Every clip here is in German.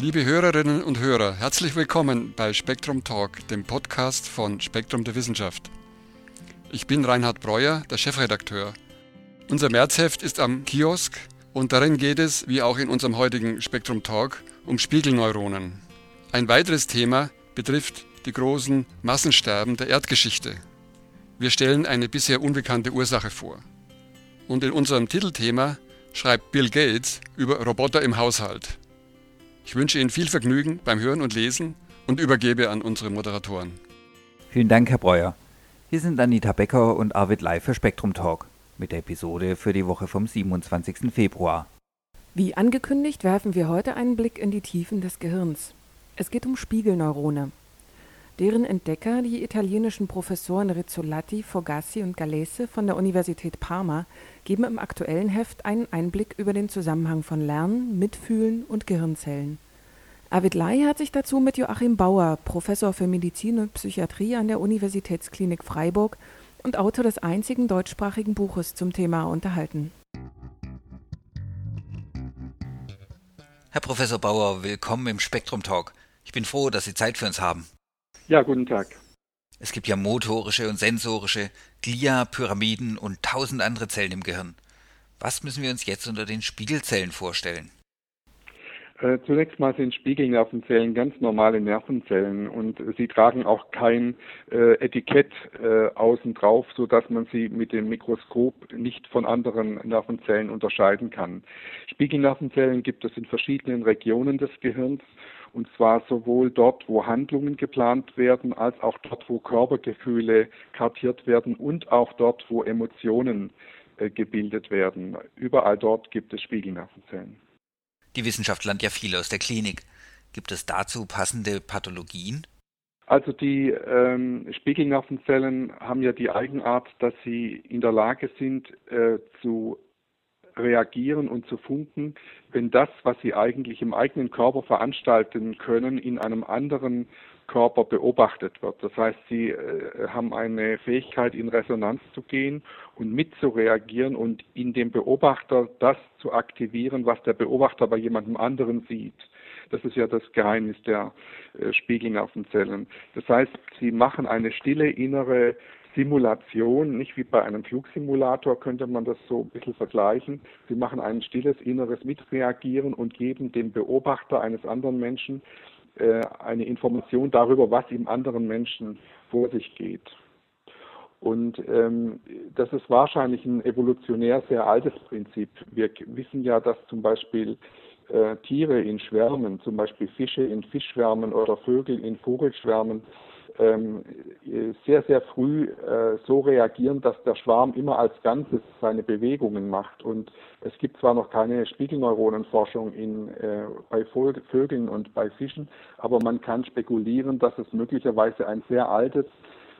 Liebe Hörerinnen und Hörer, herzlich willkommen bei Spektrum Talk, dem Podcast von Spektrum der Wissenschaft. Ich bin Reinhard Breuer, der Chefredakteur. Unser Märzheft ist am Kiosk und darin geht es, wie auch in unserem heutigen Spektrum Talk, um Spiegelneuronen. Ein weiteres Thema betrifft die großen Massensterben der Erdgeschichte. Wir stellen eine bisher unbekannte Ursache vor. Und in unserem Titelthema schreibt Bill Gates über Roboter im Haushalt. Ich wünsche Ihnen viel Vergnügen beim Hören und Lesen und übergebe an unsere Moderatoren. Vielen Dank, Herr Breuer. Hier sind Anita Becker und Arvid Lai für Spektrum Talk mit der Episode für die Woche vom 27. Februar. Wie angekündigt werfen wir heute einen Blick in die Tiefen des Gehirns. Es geht um Spiegelneurone. Deren Entdecker, die italienischen Professoren Rizzolatti, Fogassi und Gallese von der Universität Parma, geben im aktuellen Heft einen Einblick über den Zusammenhang von Lernen, Mitfühlen und Gehirnzellen. Arvid Lai hat sich dazu mit Joachim Bauer, Professor für Medizin und Psychiatrie an der Universitätsklinik Freiburg und Autor des einzigen deutschsprachigen Buches zum Thema unterhalten. Herr Professor Bauer, willkommen im Spektrum Talk. Ich bin froh, dass Sie Zeit für uns haben. Ja, guten Tag. Es gibt ja motorische und sensorische, Glia, Pyramiden und tausend andere Zellen im Gehirn. Was müssen wir uns jetzt unter den Spiegelzellen vorstellen? Äh, zunächst mal sind Spiegelnervenzellen ganz normale Nervenzellen und sie tragen auch kein äh, Etikett äh, außen drauf, so dass man sie mit dem Mikroskop nicht von anderen Nervenzellen unterscheiden kann. Spiegelnervenzellen gibt es in verschiedenen Regionen des Gehirns und zwar sowohl dort, wo Handlungen geplant werden, als auch dort, wo Körpergefühle kartiert werden und auch dort, wo Emotionen äh, gebildet werden. Überall dort gibt es Spiegelnervenzellen. Die Wissenschaft lernt ja viel aus der Klinik. Gibt es dazu passende Pathologien? Also die ähm, Spiegelnervenzellen haben ja die Eigenart, dass sie in der Lage sind äh, zu reagieren und zu funken, wenn das, was sie eigentlich im eigenen Körper veranstalten können, in einem anderen Körper beobachtet wird. Das heißt, sie äh, haben eine Fähigkeit, in Resonanz zu gehen und mitzureagieren und in dem Beobachter das zu aktivieren, was der Beobachter bei jemandem anderen sieht. Das ist ja das Geheimnis der äh, Spiegelnervenzellen. Das heißt, sie machen eine stille innere Simulation, nicht wie bei einem Flugsimulator könnte man das so ein bisschen vergleichen. Sie machen ein stilles inneres Mitreagieren und geben dem Beobachter eines anderen Menschen äh, eine Information darüber, was im anderen Menschen vor sich geht. Und ähm, das ist wahrscheinlich ein evolutionär sehr altes Prinzip. Wir wissen ja, dass zum Beispiel äh, Tiere in Schwärmen, zum Beispiel Fische in Fischschwärmen oder Vögel in Vogelschwärmen, ähm, sehr, sehr früh äh, so reagieren, dass der Schwarm immer als Ganzes seine Bewegungen macht. Und es gibt zwar noch keine Spiegelneuronenforschung in, äh, bei Vögeln und bei Fischen, aber man kann spekulieren, dass es möglicherweise ein sehr altes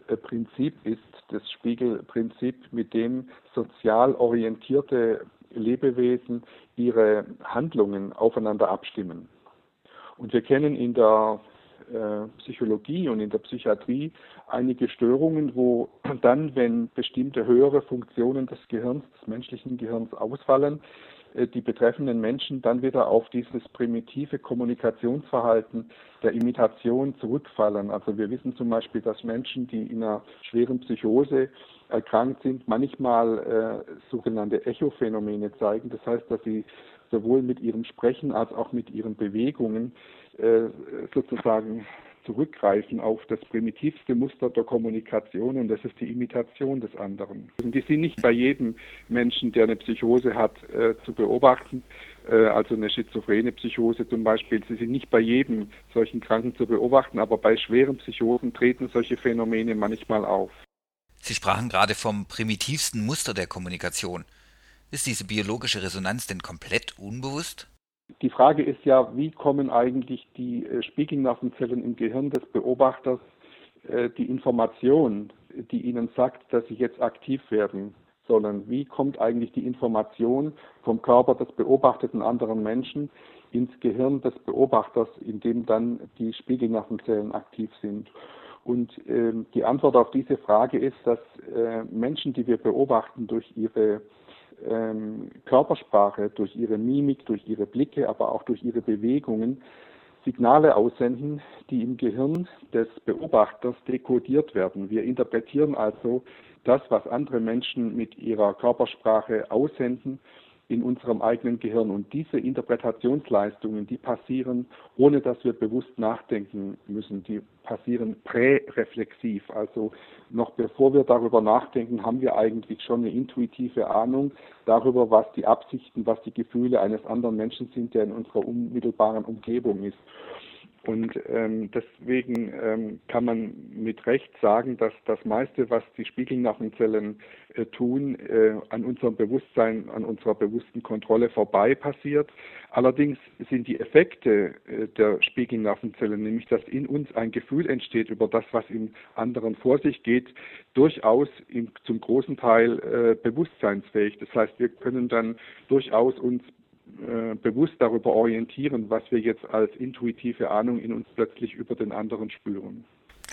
äh, Prinzip ist, das Spiegelprinzip, mit dem sozial orientierte Lebewesen ihre Handlungen aufeinander abstimmen. Und wir kennen in der äh, Psychologie und in der Psychiatrie einige Störungen, wo dann, wenn bestimmte höhere Funktionen des Gehirns, des menschlichen Gehirns ausfallen, äh, die betreffenden Menschen dann wieder auf dieses primitive Kommunikationsverhalten der Imitation zurückfallen. Also wir wissen zum Beispiel, dass Menschen, die in einer schweren Psychose erkrankt sind, manchmal äh, sogenannte Echophänomene zeigen. Das heißt, dass sie sowohl mit ihrem Sprechen als auch mit ihren Bewegungen sozusagen zurückgreifen auf das primitivste Muster der Kommunikation und das ist die Imitation des anderen. Die sind nicht bei jedem Menschen, der eine Psychose hat, äh, zu beobachten, äh, also eine schizophrene Psychose zum Beispiel. Sie sind nicht bei jedem solchen Kranken zu beobachten, aber bei schweren Psychosen treten solche Phänomene manchmal auf. Sie sprachen gerade vom primitivsten Muster der Kommunikation. Ist diese biologische Resonanz denn komplett unbewusst? Die Frage ist ja, wie kommen eigentlich die äh, Spiegelnervenzellen im Gehirn des Beobachters äh, die Information, die ihnen sagt, dass sie jetzt aktiv werden sollen? Wie kommt eigentlich die Information vom Körper des beobachteten anderen Menschen ins Gehirn des Beobachters, in dem dann die Spiegelnervenzellen aktiv sind? Und äh, die Antwort auf diese Frage ist, dass äh, Menschen, die wir beobachten durch ihre ähm, Körpersprache, durch ihre Mimik, durch ihre Blicke, aber auch durch ihre Bewegungen Signale aussenden, die im Gehirn des Beobachters dekodiert werden. Wir interpretieren also das, was andere Menschen mit ihrer Körpersprache aussenden, in unserem eigenen Gehirn. Und diese Interpretationsleistungen, die passieren, ohne dass wir bewusst nachdenken müssen. Die passieren präreflexiv. Also noch bevor wir darüber nachdenken, haben wir eigentlich schon eine intuitive Ahnung darüber, was die Absichten, was die Gefühle eines anderen Menschen sind, der in unserer unmittelbaren Umgebung ist. Und ähm, deswegen ähm, kann man mit Recht sagen, dass das meiste, was die Spiegelnervenzellen äh, tun, äh, an unserem Bewusstsein, an unserer bewussten Kontrolle vorbei passiert. Allerdings sind die Effekte äh, der Spiegelnervenzellen, nämlich dass in uns ein Gefühl entsteht über das, was im anderen vor sich geht, durchaus im, zum großen Teil äh, bewusstseinsfähig. Das heißt, wir können dann durchaus uns äh, bewusst darüber orientieren, was wir jetzt als intuitive Ahnung in uns plötzlich über den anderen spüren.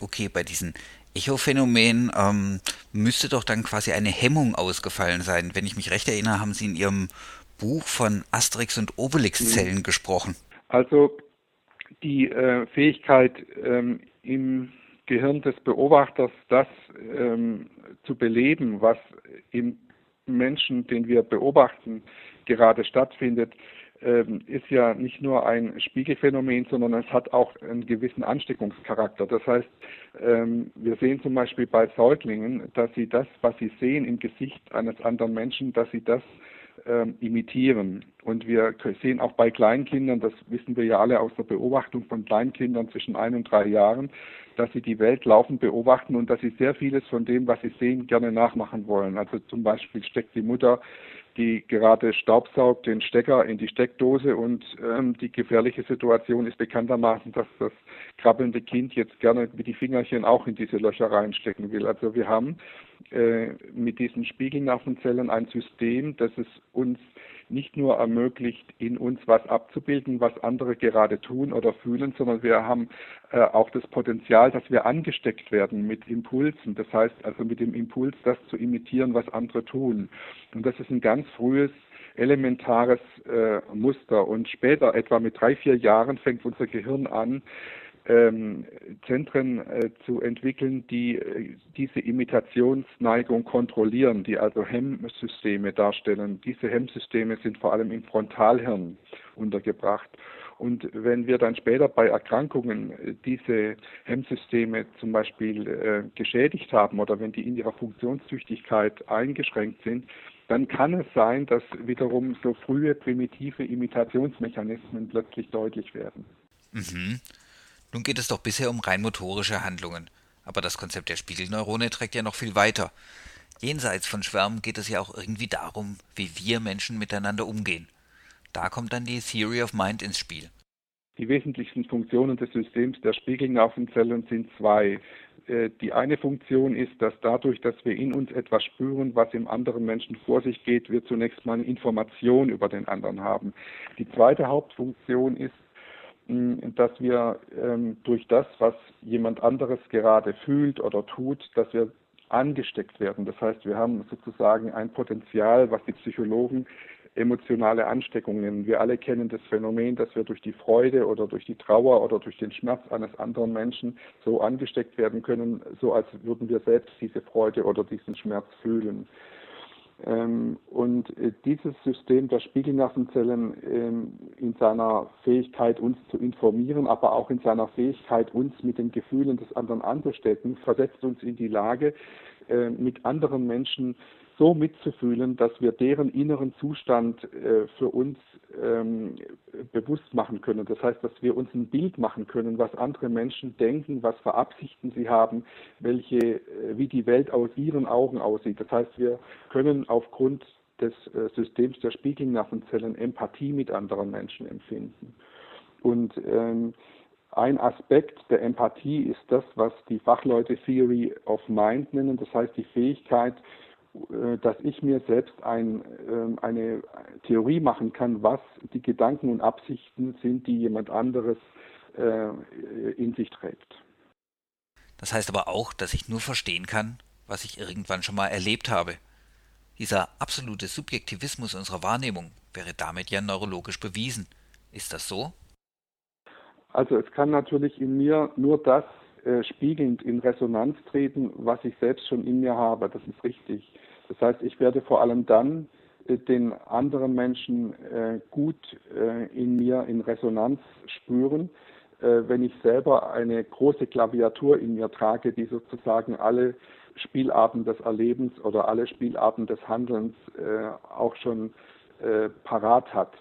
Okay, bei diesen Echo-Phänomenen ähm, müsste doch dann quasi eine Hemmung ausgefallen sein. Wenn ich mich recht erinnere, haben Sie in Ihrem Buch von Asterix und Obelix-Zellen mhm. gesprochen. Also die äh, Fähigkeit ähm, im Gehirn des Beobachters, das ähm, zu beleben, was im Menschen, den wir beobachten, gerade stattfindet, ähm, ist ja nicht nur ein Spiegelphänomen, sondern es hat auch einen gewissen Ansteckungscharakter. Das heißt, ähm, wir sehen zum Beispiel bei Säuglingen, dass sie das, was sie sehen im Gesicht eines anderen Menschen, dass sie das ähm, imitieren. Und wir sehen auch bei Kleinkindern, das wissen wir ja alle aus der Beobachtung von Kleinkindern zwischen ein und drei Jahren, dass sie die Welt laufend beobachten und dass sie sehr vieles von dem, was sie sehen, gerne nachmachen wollen. Also zum Beispiel steckt die Mutter die gerade staubsaugt den Stecker in die Steckdose und ähm, die gefährliche Situation ist bekanntermaßen, dass das krabbelnde Kind jetzt gerne mit die Fingerchen auch in diese Löcher reinstecken will. Also wir haben äh, mit diesen Spiegelnervenzellen ein System, das es uns nicht nur ermöglicht, in uns was abzubilden, was andere gerade tun oder fühlen, sondern wir haben äh, auch das Potenzial, dass wir angesteckt werden mit Impulsen. Das heißt also mit dem Impuls, das zu imitieren, was andere tun. Und das ist ein ganz frühes elementares äh, Muster. Und später, etwa mit drei, vier Jahren, fängt unser Gehirn an, ähm, Zentren äh, zu entwickeln, die äh, diese Imitationsneigung kontrollieren, die also Hemmsysteme darstellen. Diese Hemmsysteme sind vor allem im Frontalhirn untergebracht. Und wenn wir dann später bei Erkrankungen äh, diese Hemmsysteme zum Beispiel äh, geschädigt haben oder wenn die in ihrer Funktionstüchtigkeit eingeschränkt sind, dann kann es sein, dass wiederum so frühe primitive Imitationsmechanismen plötzlich deutlich werden. Mhm. Nun geht es doch bisher um rein motorische Handlungen. Aber das Konzept der Spiegelneurone trägt ja noch viel weiter. Jenseits von Schwärmen geht es ja auch irgendwie darum, wie wir Menschen miteinander umgehen. Da kommt dann die Theory of Mind ins Spiel. Die wesentlichsten Funktionen des Systems der Spiegelnervenzellen sind zwei. Äh, die eine Funktion ist, dass dadurch, dass wir in uns etwas spüren, was im anderen Menschen vor sich geht, wir zunächst mal eine Information über den anderen haben. Die zweite Hauptfunktion ist, dass wir ähm, durch das, was jemand anderes gerade fühlt oder tut, dass wir angesteckt werden. Das heißt, wir haben sozusagen ein Potenzial, was die Psychologen emotionale Ansteckung nennen. Wir alle kennen das Phänomen, dass wir durch die Freude oder durch die Trauer oder durch den Schmerz eines anderen Menschen so angesteckt werden können, so als würden wir selbst diese Freude oder diesen Schmerz fühlen. Ähm, und äh, dieses System der Spiegelnervenzellen ähm, in seiner Fähigkeit, uns zu informieren, aber auch in seiner Fähigkeit, uns mit den Gefühlen des anderen anzustecken, versetzt uns in die Lage, äh, mit anderen Menschen so mitzufühlen, dass wir deren inneren Zustand äh, für uns ähm, bewusst machen können. Das heißt, dass wir uns ein Bild machen können, was andere Menschen denken, was für Absichten sie haben, welche, äh, wie die Welt aus ihren Augen aussieht. Das heißt, wir können aufgrund des Systems der Spiegelnervenzellen Empathie mit anderen Menschen empfinden. Und ähm, ein Aspekt der Empathie ist das, was die Fachleute Theory of Mind nennen, das heißt die Fähigkeit, äh, dass ich mir selbst ein, ähm, eine Theorie machen kann, was die Gedanken und Absichten sind, die jemand anderes äh, in sich trägt. Das heißt aber auch, dass ich nur verstehen kann, was ich irgendwann schon mal erlebt habe. Dieser absolute Subjektivismus unserer Wahrnehmung wäre damit ja neurologisch bewiesen. Ist das so? Also es kann natürlich in mir nur das äh, spiegelnd in Resonanz treten, was ich selbst schon in mir habe. Das ist richtig. Das heißt, ich werde vor allem dann äh, den anderen Menschen äh, gut äh, in mir in Resonanz spüren, äh, wenn ich selber eine große Klaviatur in mir trage, die sozusagen alle Spielarten des Erlebens oder alle Spielarten des Handelns äh, auch schon äh, parat hat.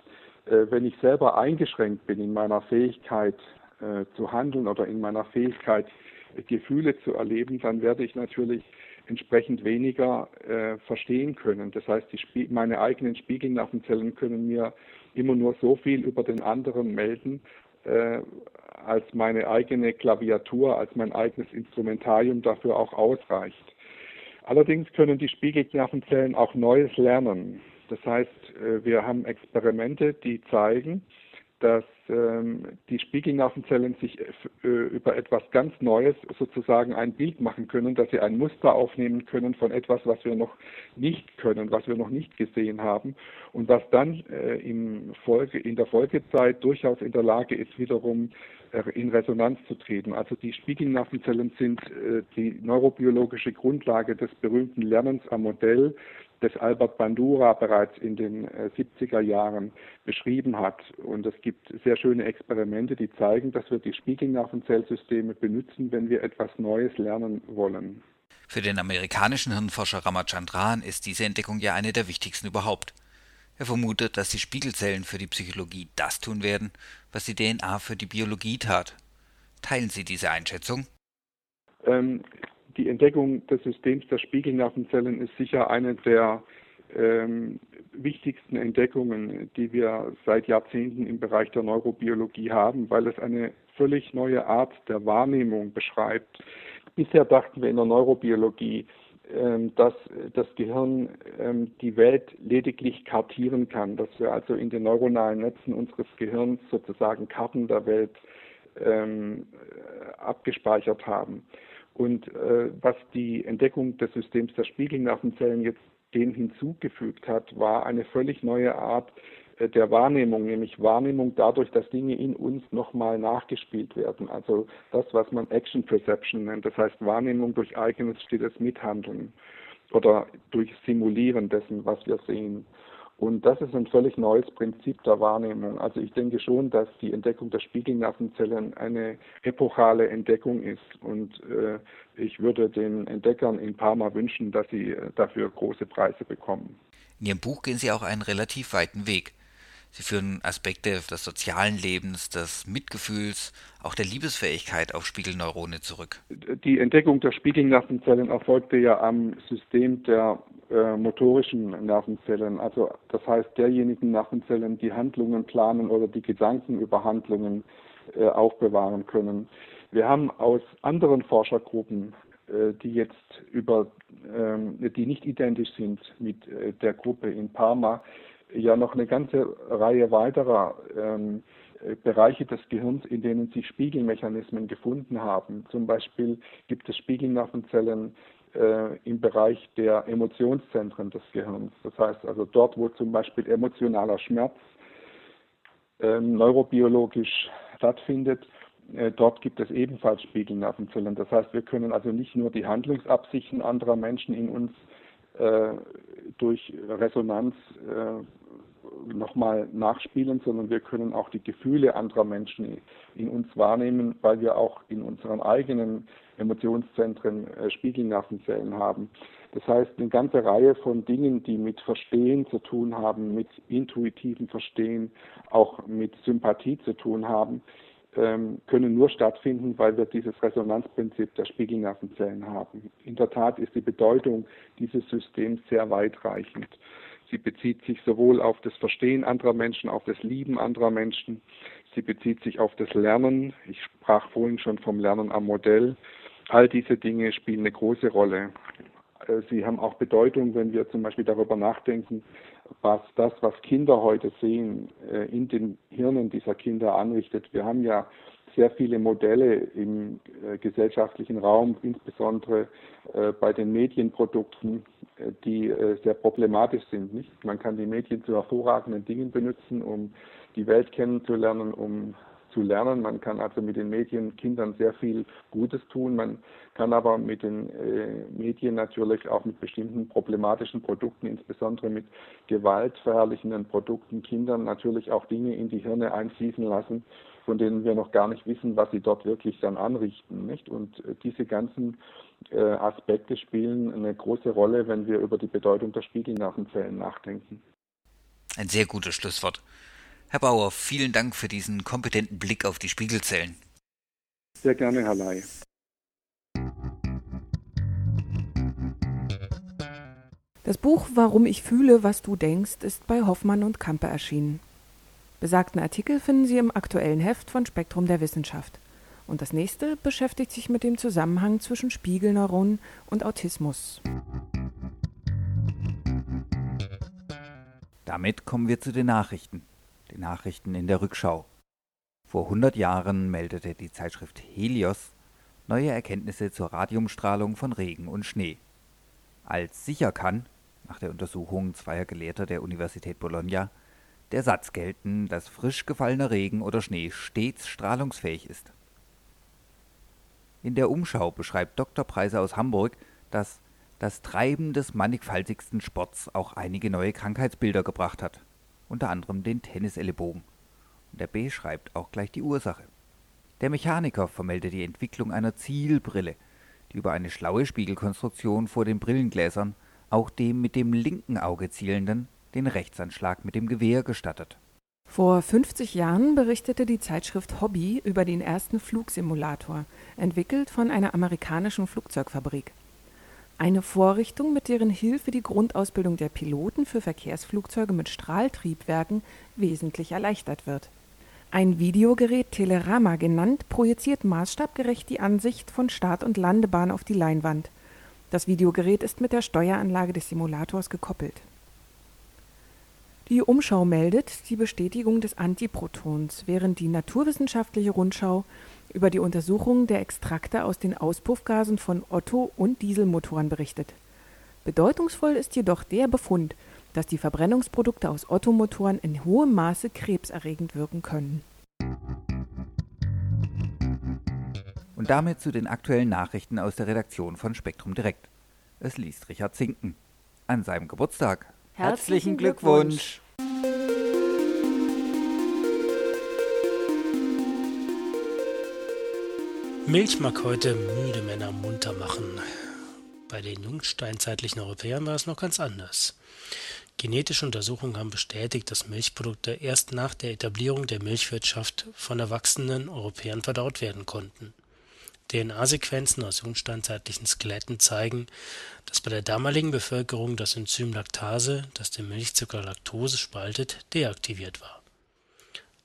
Äh, wenn ich selber eingeschränkt bin in meiner Fähigkeit äh, zu handeln oder in meiner Fähigkeit, Gefühle zu erleben, dann werde ich natürlich entsprechend weniger äh, verstehen können. Das heißt, meine eigenen Spiegelnervenzellen können mir immer nur so viel über den anderen melden, äh, als meine eigene Klaviatur, als mein eigenes Instrumentarium dafür auch ausreicht. Allerdings können die Spiegelnervenzellen auch Neues lernen. Das heißt, äh, wir haben Experimente, die zeigen, dass ähm, die Spiegelnervenzellen sich äh, über etwas ganz Neues sozusagen ein Bild machen können, dass sie ein Muster aufnehmen können von etwas, was wir noch nicht können, was wir noch nicht gesehen haben und was dann äh, im Folge, in der Folgezeit durchaus in der Lage ist, wiederum äh, in Resonanz zu treten. Also die Spiegelnervenzellen sind äh, die neurobiologische Grundlage des berühmten Lernens am Modell, das Albert Bandura bereits in den 70er äh, Jahren beschrieben hat. Und es gibt sehr schöne Experimente, die zeigen, dass wir die Spiegelnervenzellsysteme benutzen, wenn wir etwas Neues lernen wollen. Für den amerikanischen Hirnforscher Ramachandran ist diese Entdeckung ja eine der wichtigsten überhaupt. Er vermutet, dass die Spiegelzellen für die Psychologie das tun werden, was die DNA für die Biologie tat. Teilen Sie diese Einschätzung? Ähm, die Entdeckung des Systems der Spiegelnervenzellen ist sicher eine der ähm, wichtigsten Entdeckungen, die wir seit Jahrzehnten im Bereich der Neurobiologie haben, weil es eine völlig neue Art der Wahrnehmung beschreibt. Bisher dachten wir in der Neurobiologie, ähm, dass das Gehirn ähm, die Welt lediglich kartieren kann, dass wir also in den neuronalen Netzen unseres Gehirns sozusagen Karten der Welt ähm, abgespeichert haben. Und äh, was die Entdeckung des Systems der Spiegelnervenzellen jetzt dem hinzugefügt hat, war eine völlig neue Art äh, der Wahrnehmung, nämlich Wahrnehmung dadurch, dass Dinge in uns nochmal nachgespielt werden. Also das, was man Action Perception nennt, das heißt Wahrnehmung durch eigenes stilles Mithandeln oder durch Simulieren dessen, was wir sehen. Und das ist ein völlig neues Prinzip der Wahrnehmung. Also ich denke schon, dass die Entdeckung der Spiegelnervenzellen eine epochale Entdeckung ist. Und äh, ich würde den Entdeckern in Parma wünschen, dass sie äh, dafür große Preise bekommen. In Ihrem Buch gehen Sie auch einen relativ weiten Weg. Sie führen Aspekte des sozialen Lebens, des Mitgefühls, auch der Liebesfähigkeit auf Spiegelneurone zurück. Die Entdeckung der Spiegelnervenzellen erfolgte ja am System der äh, motorischen Nervenzellen, also das heißt derjenigen Nervenzellen, die Handlungen planen oder die Gedanken über Handlungen äh, aufbewahren können. Wir haben aus anderen Forschergruppen, äh, die jetzt über, ähm, die nicht identisch sind mit äh, der Gruppe in Parma, ja noch eine ganze Reihe weiterer ähm, Bereiche des Gehirns, in denen sich Spiegelmechanismen gefunden haben. Zum Beispiel gibt es Spiegelnervenzellen äh, im Bereich der Emotionszentren des Gehirns. Das heißt also dort, wo zum Beispiel emotionaler Schmerz äh, neurobiologisch stattfindet, äh, dort gibt es ebenfalls Spiegelnervenzellen. Das heißt, wir können also nicht nur die Handlungsabsichten anderer Menschen in uns durch Resonanz äh, nochmal nachspielen, sondern wir können auch die Gefühle anderer Menschen in uns wahrnehmen, weil wir auch in unseren eigenen Emotionszentren äh, Spiegelnervenzellen haben. Das heißt, eine ganze Reihe von Dingen, die mit Verstehen zu tun haben, mit intuitivem Verstehen, auch mit Sympathie zu tun haben, ähm, können nur stattfinden, weil wir dieses Resonanzprinzip der Spiegelnervenzellen haben. In der Tat ist die Bedeutung dieses Systems sehr weitreichend. Sie bezieht sich sowohl auf das Verstehen anderer Menschen, auf das Lieben anderer Menschen. Sie bezieht sich auf das Lernen. Ich sprach vorhin schon vom Lernen am Modell. All diese Dinge spielen eine große Rolle. Äh, sie haben auch Bedeutung, wenn wir zum Beispiel darüber nachdenken, was das, was Kinder heute sehen, äh, in den Hirnen dieser Kinder anrichtet. Wir haben ja sehr viele Modelle im äh, gesellschaftlichen Raum, insbesondere bei den Medienprodukten, die sehr problematisch sind. Man kann die Medien zu hervorragenden Dingen benutzen, um die Welt kennenzulernen, um zu lernen. Man kann also mit den Medien Kindern sehr viel Gutes tun. Man kann aber mit den äh, Medien natürlich auch mit bestimmten problematischen Produkten, insbesondere mit gewaltverherrlichenden Produkten, Kindern natürlich auch Dinge in die Hirne einfließen lassen, von denen wir noch gar nicht wissen, was sie dort wirklich dann anrichten. Nicht? Und äh, diese ganzen äh, Aspekte spielen eine große Rolle, wenn wir über die Bedeutung der Spiegelnervenzellen nachdenken. Ein sehr gutes Schlusswort. Herr Bauer, vielen Dank für diesen kompetenten Blick auf die Spiegelzellen. Sehr gerne, Herr Ley. Das Buch Warum ich fühle, was du denkst ist bei Hoffmann und Kampe erschienen. Besagten Artikel finden Sie im aktuellen Heft von Spektrum der Wissenschaft. Und das nächste beschäftigt sich mit dem Zusammenhang zwischen Spiegelneuronen und Autismus. Damit kommen wir zu den Nachrichten. Die Nachrichten in der Rückschau. Vor 100 Jahren meldete die Zeitschrift Helios neue Erkenntnisse zur Radiumstrahlung von Regen und Schnee. Als sicher kann, nach der Untersuchung zweier Gelehrter der Universität Bologna, der Satz gelten, dass frisch gefallener Regen oder Schnee stets strahlungsfähig ist. In der Umschau beschreibt Dr. Preiser aus Hamburg, dass das Treiben des mannigfaltigsten Sports auch einige neue Krankheitsbilder gebracht hat, unter anderem den Tennisellebogen. Und er beschreibt auch gleich die Ursache. Der Mechaniker vermeldet die Entwicklung einer Zielbrille, die über eine schlaue Spiegelkonstruktion vor den Brillengläsern auch dem mit dem linken Auge zielenden den Rechtsanschlag mit dem Gewehr gestattet. Vor 50 Jahren berichtete die Zeitschrift Hobby über den ersten Flugsimulator, entwickelt von einer amerikanischen Flugzeugfabrik. Eine Vorrichtung, mit deren Hilfe die Grundausbildung der Piloten für Verkehrsflugzeuge mit Strahltriebwerken wesentlich erleichtert wird. Ein Videogerät Telerama genannt, projiziert maßstabgerecht die Ansicht von Start- und Landebahn auf die Leinwand. Das Videogerät ist mit der Steueranlage des Simulators gekoppelt die Umschau meldet die Bestätigung des Antiprotons, während die Naturwissenschaftliche Rundschau über die Untersuchung der Extrakte aus den Auspuffgasen von Otto- und Dieselmotoren berichtet. Bedeutungsvoll ist jedoch der Befund, dass die Verbrennungsprodukte aus Ottomotoren in hohem Maße krebserregend wirken können. Und damit zu den aktuellen Nachrichten aus der Redaktion von Spektrum Direkt. Es liest Richard Zinken. An seinem Geburtstag Herzlichen Glückwunsch. Milch mag heute müde Männer munter machen. Bei den jungsteinzeitlichen Europäern war es noch ganz anders. Genetische Untersuchungen haben bestätigt, dass Milchprodukte erst nach der Etablierung der Milchwirtschaft von erwachsenen Europäern verdaut werden konnten. DNA-Sequenzen aus jungsteinzeitlichen Skeletten zeigen, dass bei der damaligen Bevölkerung das Enzym Laktase, das den Milchzucker Laktose spaltet, deaktiviert war.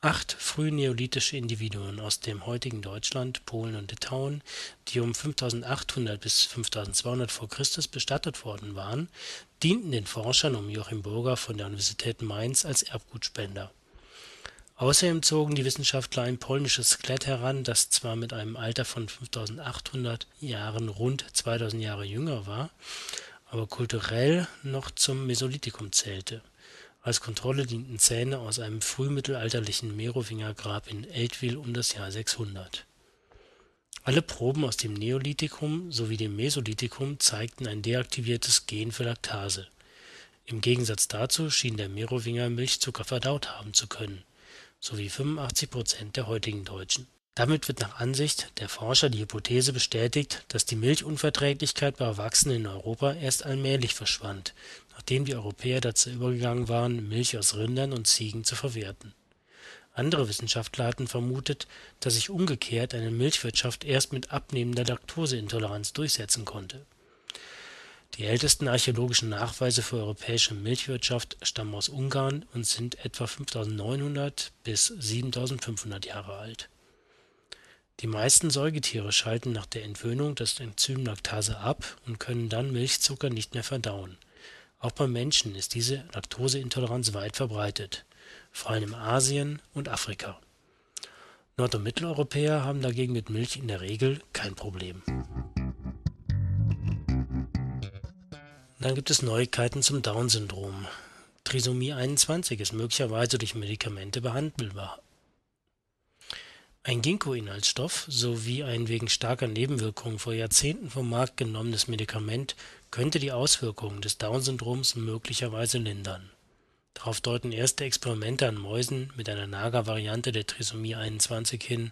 Acht frühneolithische Individuen aus dem heutigen Deutschland, Polen und Litauen, die um 5800 bis 5200 v. Chr. bestattet worden waren, dienten den Forschern um Joachim Burger von der Universität Mainz als Erbgutspender Außerdem zogen die Wissenschaftler ein polnisches Skelett heran, das zwar mit einem Alter von 5800 Jahren rund 2000 Jahre jünger war, aber kulturell noch zum Mesolithikum zählte. Als Kontrolle dienten Zähne aus einem frühmittelalterlichen Merowingergrab in Eltville um das Jahr 600. Alle Proben aus dem Neolithikum sowie dem Mesolithikum zeigten ein deaktiviertes Gen für Laktase. Im Gegensatz dazu schien der Merowinger Milchzucker verdaut haben zu können sowie 85 Prozent der heutigen Deutschen. Damit wird nach Ansicht der Forscher die Hypothese bestätigt, dass die Milchunverträglichkeit bei Erwachsenen in Europa erst allmählich verschwand, nachdem die Europäer dazu übergegangen waren, Milch aus Rindern und Ziegen zu verwerten. Andere Wissenschaftler hatten vermutet, dass sich umgekehrt eine Milchwirtschaft erst mit abnehmender Laktoseintoleranz durchsetzen konnte die ältesten archäologischen Nachweise für europäische Milchwirtschaft stammen aus Ungarn und sind etwa 5900 bis 7500 Jahre alt. Die meisten Säugetiere schalten nach der Entwöhnung das Enzym Laktase ab und können dann Milchzucker nicht mehr verdauen. Auch beim Menschen ist diese Laktoseintoleranz weit verbreitet, vor allem in Asien und Afrika. Nord- und Mitteleuropäer haben dagegen mit Milch in der Regel kein Problem Dann gibt es Neuigkeiten zum Down-Syndrom. Trisomie 21 ist möglicherweise durch Medikamente behandelbar. Ein Ginkgo-Inhaltsstoff sowie ein wegen starker Nebenwirkungen vor Jahrzehnten vom Markt genommenes Medikament könnte die Auswirkungen des Down-Syndroms möglicherweise lindern. Darauf deuten erste Experimente an Mäusen mit einer Nager-Variante der Trisomie 21 hin,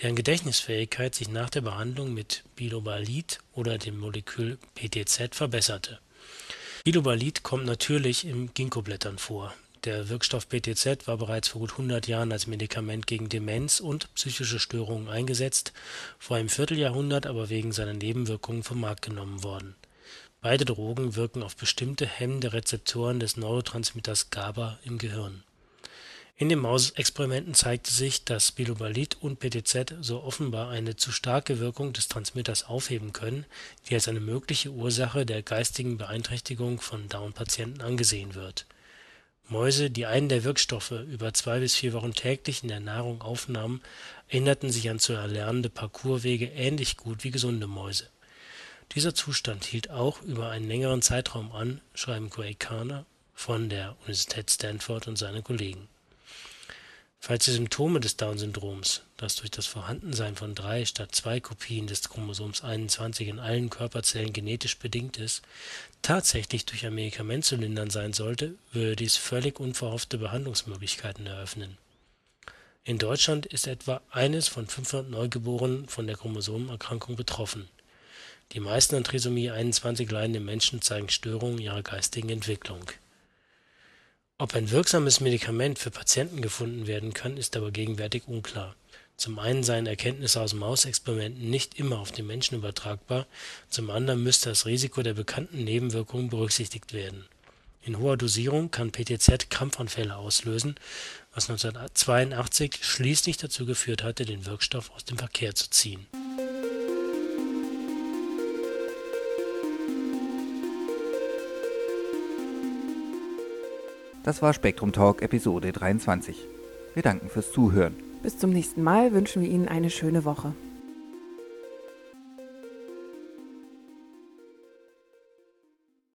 deren Gedächtnisfähigkeit sich nach der Behandlung mit Bilobalid oder dem Molekül PTZ verbesserte. Bilobalid kommt natürlich in Ginkgoblättern vor der Wirkstoff BTZ war bereits vor gut 100 Jahren als Medikament gegen Demenz und psychische Störungen eingesetzt, vor einem Vierteljahrhundert aber wegen seiner Nebenwirkungen vom Markt genommen worden. Beide Drogen wirken auf bestimmte hemmende Rezeptoren des Neurotransmitters GABA im Gehirn. In den Mausexperimenten zeigte sich, dass Bilobalid und PTZ so offenbar eine zu starke Wirkung des Transmitters aufheben können, die als eine mögliche Ursache der geistigen Beeinträchtigung von Down-Patienten angesehen wird Mäuse, die einen der Wirkstoffe über zwei bis vier Wochen täglich in der Nahrung aufnahmen, erinnerten sich an zu erlernende Parcourswege ähnlich gut wie gesunde Mäuse. Dieser Zustand hielt auch über einen längeren Zeitraum an, schreiben Gray Karner von der Universität Stanford und seine Kollegen Falls die Symptome des Down-Syndroms, das durch das Vorhandensein von drei statt zwei Kopien des Chromosoms 21 in allen Körperzellen genetisch bedingt ist, tatsächlich durch ein Medikament zu lindern sein sollte, würde dies völlig unverhoffte Behandlungsmöglichkeiten eröffnen. In Deutschland ist etwa eines von 500 Neugeborenen von der Chromosomenerkrankung betroffen. Die meisten an Trisomie 21 leidenden Menschen zeigen Störungen ihrer geistigen Entwicklung ob ein wirksames Medikament für Patienten gefunden werden kann, ist aber gegenwärtig unklar. Zum einen seien Erkenntnisse aus Mausexperimenten nicht immer auf den Menschen übertragbar, zum anderen müsste das Risiko der bekannten Nebenwirkungen berücksichtigt werden. In hoher Dosierung kann PTZ Krampfanfälle auslösen, was 1982 schließlich dazu geführt hatte, den Wirkstoff aus dem Verkehr zu ziehen Das war Spektrum Talk Episode 23. Wir danken fürs Zuhören. Bis zum nächsten Mal wünschen wir Ihnen eine schöne Woche.